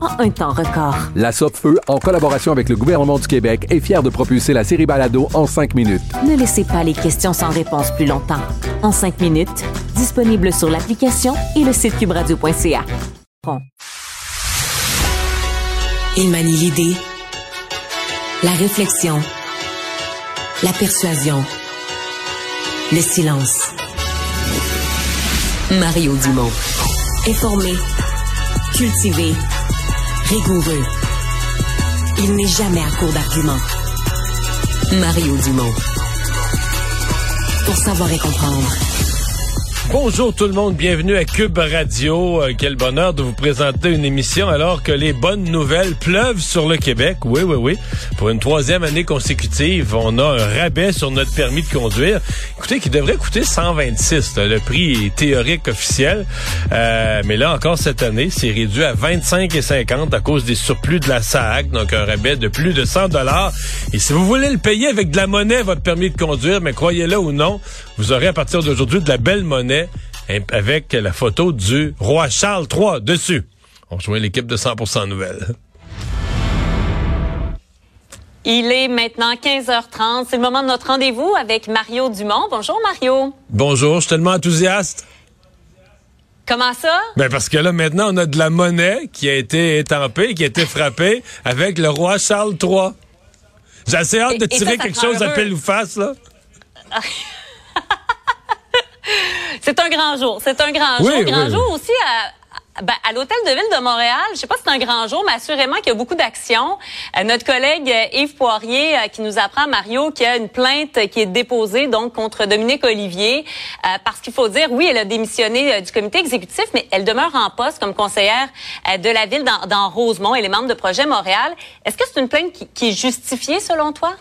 en un temps record. La Feu, en collaboration avec le gouvernement du Québec, est fière de propulser la série Balado en 5 minutes. Ne laissez pas les questions sans réponse plus longtemps. En 5 minutes, disponible sur l'application et le site cubradio.ca. Bon. Il manie l'idée, la réflexion, la persuasion, le silence. Mario Dumont. Informé, cultivé, rigoureux. Il n'est jamais à court d'arguments. Mario Dumont. Pour savoir et comprendre. Bonjour tout le monde, bienvenue à Cube Radio. Euh, quel bonheur de vous présenter une émission alors que les bonnes nouvelles pleuvent sur le Québec. Oui, oui, oui. Pour une troisième année consécutive, on a un rabais sur notre permis de conduire. Écoutez, qui devrait coûter 126, le prix théorique officiel. Euh, mais là encore cette année, c'est réduit à 25,50 à cause des surplus de la SAC, donc un rabais de plus de 100 dollars. Et si vous voulez le payer avec de la monnaie, votre permis de conduire, mais croyez-le ou non, vous aurez à partir d'aujourd'hui de la belle monnaie avec la photo du roi Charles III dessus. On rejoint l'équipe de 100% Nouvelles. Il est maintenant 15h30. C'est le moment de notre rendez-vous avec Mario Dumont. Bonjour, Mario. Bonjour, je suis tellement enthousiaste. Comment ça? Ben parce que là, maintenant, on a de la monnaie qui a été étampée, qui a été frappée avec le roi Charles III. J'ai assez hâte de tirer quelque chose à pile ou face, là. C'est un grand jour. C'est un grand jour. Grand jour aussi à, ben, à l'Hôtel de Ville de Montréal. Je sais pas si c'est un grand jour, mais assurément qu'il y a beaucoup d'actions. Euh, notre collègue euh, Yves Poirier euh, qui nous apprend, Mario, qu'il y a une plainte qui est déposée donc contre Dominique Olivier parce qu'il faut dire, oui, elle a démissionné du comité exécutif, mais elle demeure en poste comme conseillère de la ville dans, dans Rosemont. Elle est membre de Projet Montréal. Est-ce que c'est une plainte qui, qui est justifiée selon toi?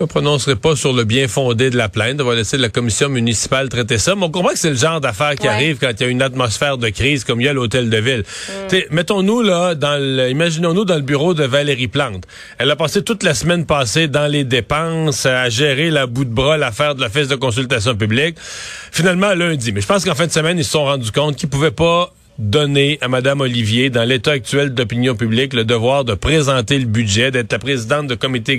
Je ne prononcerai pas sur le bien fondé de la plainte. On va laisser la commission municipale traiter ça. Mais on comprend que c'est le genre d'affaires qui arrive quand il y a une atmosphère de crise comme il y a à l'hôtel de ville. Mm. Mettons-nous là, dans le, imaginons-nous dans le bureau de Valérie Plante. Elle a passé toute la semaine passée dans les dépenses, à gérer la bout de bras l'affaire de la fête de consultation publique. Finalement, lundi. Mais je pense qu'en fin de semaine, ils se sont rendus compte qu'ils pouvaient pas donner à Mme Olivier, dans l'état actuel d'opinion publique, le devoir de présenter le budget, d'être la présidente du comité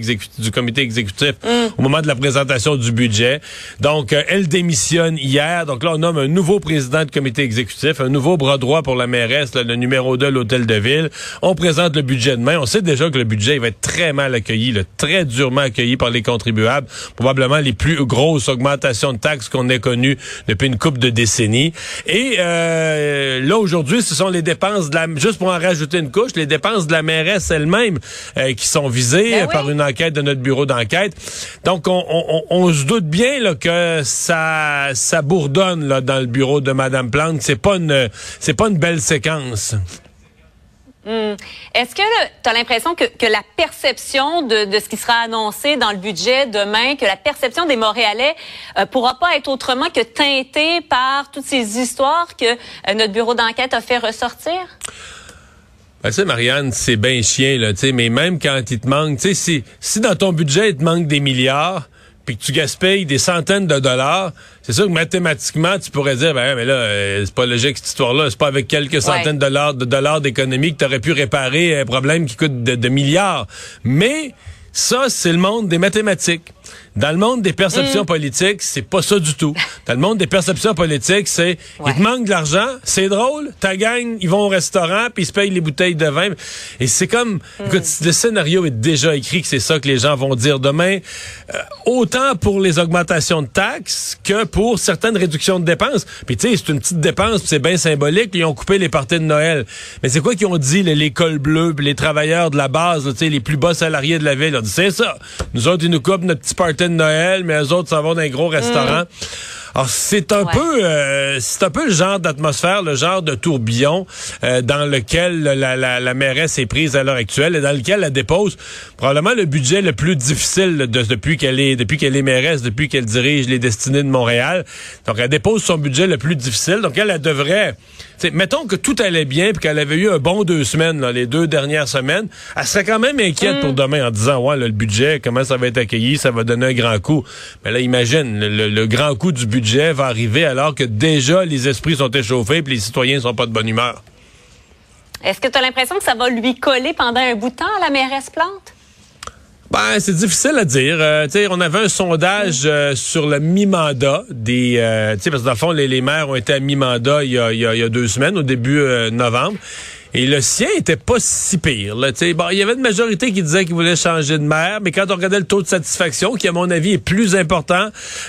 exécutif mm. au moment de la présentation du budget. Donc, euh, elle démissionne hier. Donc là, on nomme un nouveau président de comité exécutif, un nouveau bras droit pour la mairesse, le numéro 2 de l'hôtel de ville. On présente le budget demain. On sait déjà que le budget il va être très mal accueilli, très durement accueilli par les contribuables. Probablement les plus grosses augmentations de taxes qu'on ait connues depuis une couple de décennies. Et euh, là, aujourd'hui, ce sont les dépenses de la, juste pour en rajouter une couche, les dépenses de la mairesse elle-même euh, qui sont visées ben par une enquête de notre bureau d'enquête. Donc, on, se doute bien là, que ça, ça bourdonne là, dans le bureau de Madame Plante. C'est pas une, c'est pas une belle séquence. Hmm. Est-ce que tu as l'impression que, que, la perception de, de, ce qui sera annoncé dans le budget demain, que la perception des Montréalais euh, pourra pas être autrement que teintée par toutes ces histoires que euh, notre bureau d'enquête a fait ressortir? Ben, tu Marianne, c'est bien chien, là, tu mais même quand il te manque, tu sais, si, si dans ton budget, il te manque des milliards, puis que tu gaspilles des centaines de dollars, c'est sûr que mathématiquement, tu pourrais dire, ben, mais là, euh, c'est pas logique cette histoire-là. C'est pas avec quelques centaines de dollars, de dollars d'économie que tu aurais pu réparer un problème qui coûte de, milliards. Mais Ça, c'est le monde des mathématiques. Dans le monde des perceptions Mm. politiques, c'est pas ça du tout. Dans le monde des perceptions politiques, c'est il te manque de l'argent, c'est drôle, ta gang, ils vont au restaurant puis ils se payent les bouteilles de vin et c'est comme Mm. écoute, le scénario est déjà écrit que c'est ça que les gens vont dire demain euh, autant pour les augmentations de taxes que pour certaines réductions de dépenses. Puis tu sais, c'est une petite dépense, c'est bien symbolique, ils ont coupé les parties de Noël. Mais c'est quoi qu'ils ont dit les- l'école bleue, puis les travailleurs de la base, là, les plus bas salariés de la ville, ils ont dit c'est ça. Nous autres ils nous coupent notre petit party de Noël, mais eux autres s'en vont dans un gros restaurant. Alors c'est un Ouais. peu euh, c'est un peu le genre d'atmosphère, le genre de tourbillon euh, dans lequel la, la, la mairesse est prise à l'heure actuelle et dans lequel elle dépose probablement le budget le plus difficile de- depuis qu'elle est depuis qu'elle est mairesse, depuis qu'elle dirige les destinées de Montréal. Donc elle dépose son budget le plus difficile. Donc elle, elle devrait mettons que tout allait bien puis qu'elle avait eu un bon deux semaines, là, les deux dernières semaines, elle serait quand même inquiète pour demain en disant ouais là, le budget, comment ça va être accueilli, ça va donner un grand coup. Mais là, imagine, le, le- le grand coup du budget va arriver alors que déjà les esprits sont échauffés puis les citoyens sont pas de bonne humeur. Est-ce que tu as l'impression que ça va lui coller pendant un bout de temps à la mairesse Plante? Ben, c'est difficile à dire. Euh, tu sais, on avait un sondage euh, sur le mi-mandat des, euh, tu sais, parce que dans le fond, les, les maires ont été à mi-mandat il y a, il y a- il y a deux semaines, au début euh, novembre. Et le sien était pas si pire. Là, tu sais. bon, il y avait une majorité qui disait qu'il voulait changer de maire, mais quand on regardait le taux de satisfaction, qui à mon avis est plus important,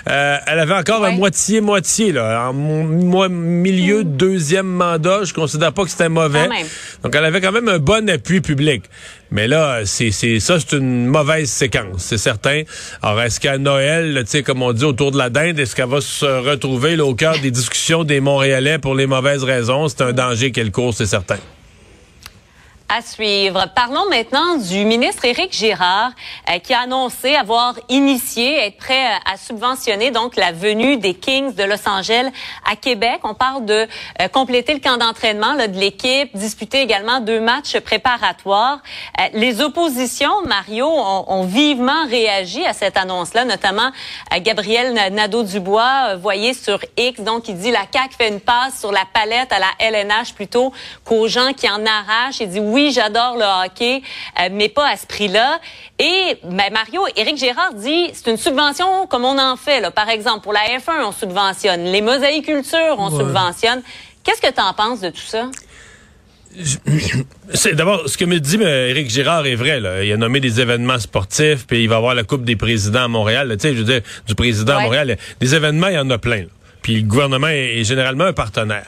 euh, elle avait encore un Ouais. moitié-moitié. Là, en mo- moi, milieu de deuxième mandat, je considère pas que c'était mauvais. Quand même. Donc, elle avait quand même un bon appui public. Mais là, c'est ça, c'est une mauvaise séquence, c'est certain. Alors, est-ce qu'à Noël, tu sais, comme on dit autour de la dinde, est-ce qu'elle va se retrouver au cœur des discussions des Montréalais pour les mauvaises raisons? C'est un danger qu'elle court, c'est certain. À suivre. Parlons maintenant du ministre Éric Girard euh, qui a annoncé avoir initié, être prêt euh, à subventionner donc la venue des Kings de Los Angeles à Québec. On parle de euh, compléter le camp d'entraînement de l'équipe, disputer également deux matchs préparatoires. Euh, les oppositions, Mario, ont, ont vivement réagi à cette annonce-là, notamment euh, Gabriel Nadeau-Dubois, euh, voyez sur X, donc il dit la CAQ fait une passe sur la palette à la LNH plutôt qu'aux gens qui en arrachent. Il dit oui, j'adore le hockey, euh, mais pas à ce prix-là. Et ben, Mario, Éric Gérard dit c'est une subvention comme on en fait. Là. Par exemple, pour la F1, on subventionne. Les mosaïcultures, on subventionne. Qu'est-ce que tu en penses de tout ça? C'est d'abord ce que me dit euh, Éric Girard est vrai. Là. Il a nommé des événements sportifs, puis il va avoir la Coupe des présidents à Montréal. là. Tu sais, je veux dire, du président à. Montréal. Des événements, il y en a plein. là. Puis le gouvernement est, est généralement un partenaire.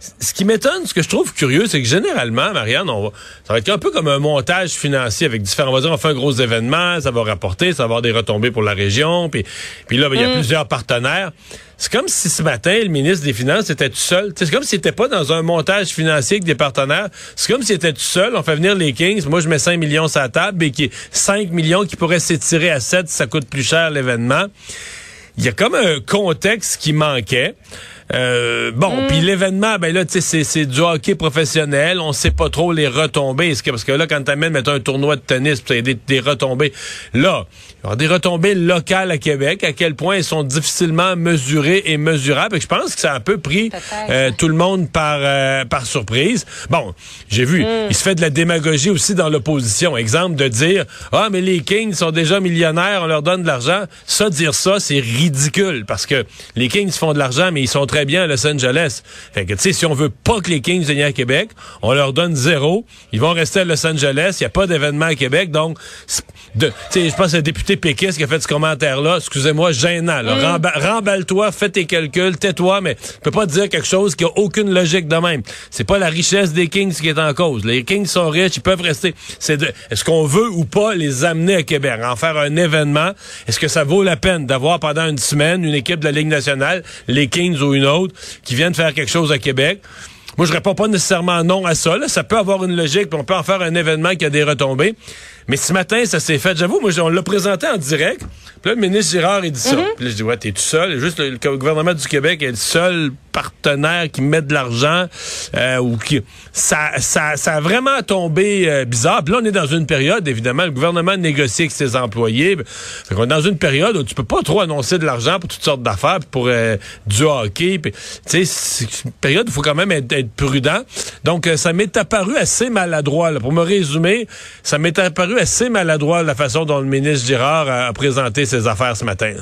Ce qui m'étonne, ce que je trouve curieux, c'est que généralement, Marianne, on va, ça va être un peu comme un montage financier avec différents. On va dire, on fait un gros événement, ça va rapporter, ça va avoir des retombées pour la région, puis, puis là, ben, il y a plusieurs partenaires. C'est comme si ce matin, le ministre des Finances était tout seul. C'est comme s'il n'était pas dans un montage financier avec des partenaires. C'est comme s'il était tout seul. On fait venir les Kings. Moi, je mets 5 millions sur la table et qui 5 millions qui pourraient s'étirer à 7 si ça coûte plus cher l'événement. Il y a comme un contexte qui manquait. Euh, bon, puis l'événement, ben là, tu sais, c'est- c'est du hockey professionnel. On sait pas trop les retombées. Que- Parce que là, quand t'amènes, mettons, un tournoi de tennis, t'as des, des retombées. Là, il y aura des retombées locales à Québec. À quel point elles sont difficilement mesurées et mesurables. Et je pense que ça a un peu pris euh, tout le monde par euh, par surprise. Bon, j'ai vu, il se fait de la démagogie aussi dans l'opposition. Exemple de dire ah mais les Kings sont déjà millionnaires, on leur donne de l'argent. Ça dire ça, c'est ridicule parce que les Kings font de l'argent mais ils sont très bien à Los Angeles. Fait que tu sais si on veut pas que les Kings viennent à Québec, on leur donne zéro. Ils vont rester à Los Angeles, il y a pas d'événement à Québec donc tu sais je pense que le député péquiste qui a fait ce commentaire là, excusez-moi, gênant là. Remba- remballe-toi, fais tes calculs, tais-toi mais tu peux pas dire quelque chose qui a aucune logique de même. C'est pas la richesse des Kings qui est en cause. Les Kings sont riches, ils peuvent rester. C'est de, est-ce qu'on veut ou pas les amener à Québec, en faire un événement Est-ce que ça vaut la peine d'avoir pendant une semaine une équipe de la Ligue nationale, les Kings ou une autre, qui viennent faire quelque chose à Québec moi, je réponds pas nécessairement non à ça. Ça peut avoir une logique, puis on peut en faire un événement qui a des retombées. Mais ce matin, ça s'est fait. J'avoue, moi, on l'a présenté en direct. Puis là, le ministre Girard, il dit ça. Puis là, je dis, ouais, t'es tout seul. Juste le, le gouvernement du Québec est le seul partenaire qui met de l'argent euh, ou qui... Ça, ça, ça a vraiment tombé euh, bizarre. Puis là, on est dans une période, évidemment, le gouvernement négocie avec ses employés. Fait qu'on est dans une période où tu peux pas trop annoncer de l'argent pour toutes sortes d'affaires, puis pour euh, du hockey. Puis, tu sais, c'est une période où il faut quand même être, être prudent. Donc, ça m'est apparu assez maladroit. là. Pour me résumer, ça m'est apparu assez maladroit la façon dont le ministre Girard a, a présenté ses affaires ce matin.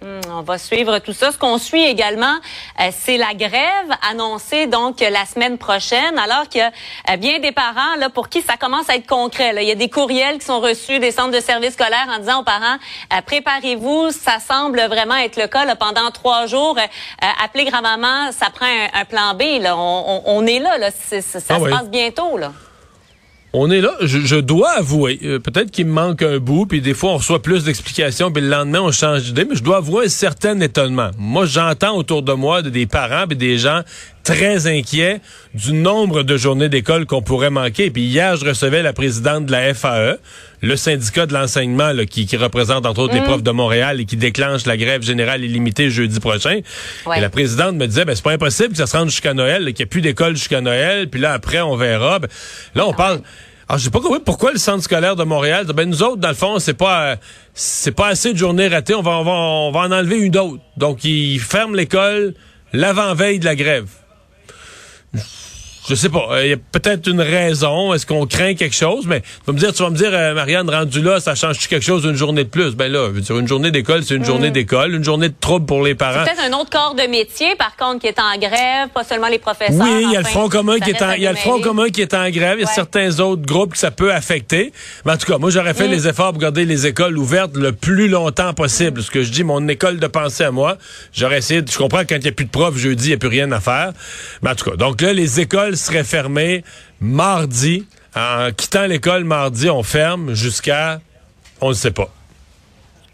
Hmm, on va suivre tout ça. Ce qu'on suit également, euh, c'est la grève annoncée donc la semaine prochaine, alors que euh, bien des parents là pour qui ça commence à être concret. Là. Il y a des courriels qui sont reçus des centres de services scolaires en disant aux parents euh, préparez-vous, ça semble vraiment être le cas là, pendant trois jours. appelez grand-maman, ça prend un, plan B. Là. On, on, est là, là. ça ah se passe bientôt là. On est là. Je, dois avouer, euh, peut-être qu'il me manque un bout, puis des fois on reçoit plus d'explications, puis le lendemain on change d'idée, mais je dois avouer un certain étonnement. Moi, j'entends autour de moi des parents et des gens très inquiets du nombre de journées d'école qu'on pourrait manquer. Puis hier, je recevais la présidente de la FAE, le syndicat de l'enseignement qui, qui, représente entre autres les mm. profs de Montréal et qui déclenche la grève générale illimitée jeudi prochain. Et la présidente me disait, ben c'est pas impossible que ça se rende jusqu'à Noël, qu'il n'y ait plus d'école jusqu'à Noël, puis là après on verra. Ben, là on parle. Alors, j'ai pas compris pourquoi le centre scolaire de Montréal. Ben, nous autres, dans le fond, c'est pas, c'est pas assez de journées ratées. On va, on va, on va en enlever une autre. Donc, ils ferment l'école l'avant-veille de la grève. Yeah. Je sais pas. Il euh, y a peut-être une raison. Est-ce qu'on craint quelque chose? Mais tu vas me dire, tu vas me dire, euh, Marianne, rendu là, ça change-tu quelque chose d'une journée de plus? Ben là, je veux dire, une journée d'école, c'est une journée mm. d'école. Une journée de trouble pour les parents. C'est peut-être un autre corps de métier, par contre, qui est en grève, pas seulement les professeurs. Oui, il y a le Front commun qui est en, il y a le Front commun qui est en grève. Il y a certains autres groupes que ça peut affecter. Mais en tout cas, moi, j'aurais fait mm. les efforts pour garder les écoles ouvertes le plus longtemps possible. Ce que je dis, mon école de pensée à moi, j'aurais essayé, je comprends que quand il n'y a plus de profs jeudi, il n'y a plus rien à faire. Mais en tout cas, donc là, les écoles seraient fermées mardi. En quittant l'école mardi, on ferme jusqu'à, on ne sait pas.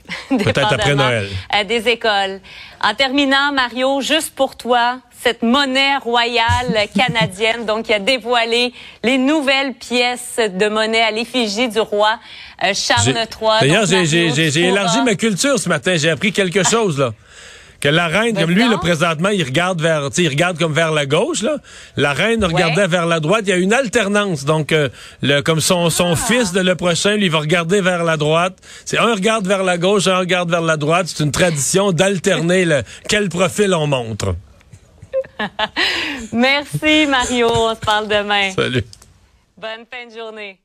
Peut-être après Noël. À des écoles. En terminant, Mario, juste pour toi, cette monnaie royale canadienne, donc qui a dévoilé les nouvelles pièces de monnaie à l'effigie du roi euh, Charles III. D'ailleurs, j'ai élargi ma culture ce matin. J'ai appris quelque chose là que la reine, comme lui, le présentement, il regarde vers, il regarde comme vers la gauche, là. La reine regardait vers la droite. Il y a une alternance. Donc, euh, le, comme son, son ah. fils de le prochain, lui, va regarder vers la droite. C'est un regarde vers la gauche, un regarde vers la droite. C'est une tradition d'alterner le, quel profil on montre. Merci, Mario. On se parle demain. Salut. Bonne fin de journée.